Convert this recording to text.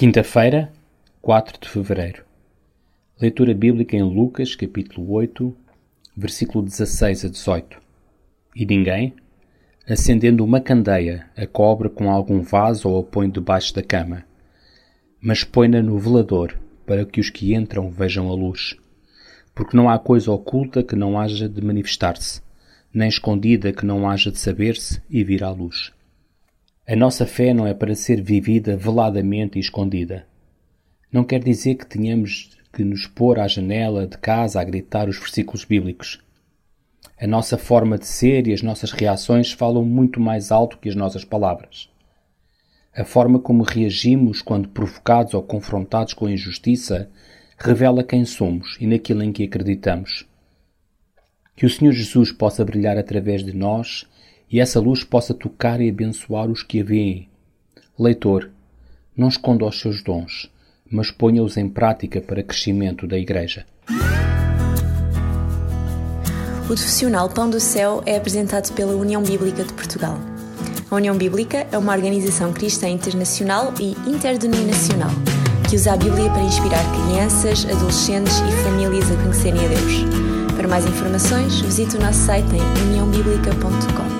Quinta-feira, 4 de fevereiro. Leitura bíblica em Lucas, capítulo 8, versículo 16 a 18. E ninguém, acendendo uma candeia, a cobre com algum vaso ou a põe debaixo da cama, mas põe-na no velador, para que os que entram vejam a luz. Porque não há coisa oculta que não haja de manifestar-se, nem escondida que não haja de saber-se e vir à luz. A nossa fé não é para ser vivida veladamente e escondida. Não quer dizer que tenhamos que nos pôr à janela de casa a gritar os versículos bíblicos. A nossa forma de ser e as nossas reações falam muito mais alto que as nossas palavras. A forma como reagimos quando provocados ou confrontados com a injustiça revela quem somos e naquilo em que acreditamos. Que o Senhor Jesus possa brilhar através de nós e essa luz possa tocar e abençoar os que a veem. Leitor, não esconda os seus dons, mas ponha-os em prática para crescimento da Igreja. O profissional Pão do Céu é apresentado pela União Bíblica de Portugal. A União Bíblica é uma organização cristã internacional e interdenominacional que usa a Bíblia para inspirar crianças, adolescentes e famílias a conhecerem a Deus. Para mais informações, visite o nosso site em uniãobíblica.com.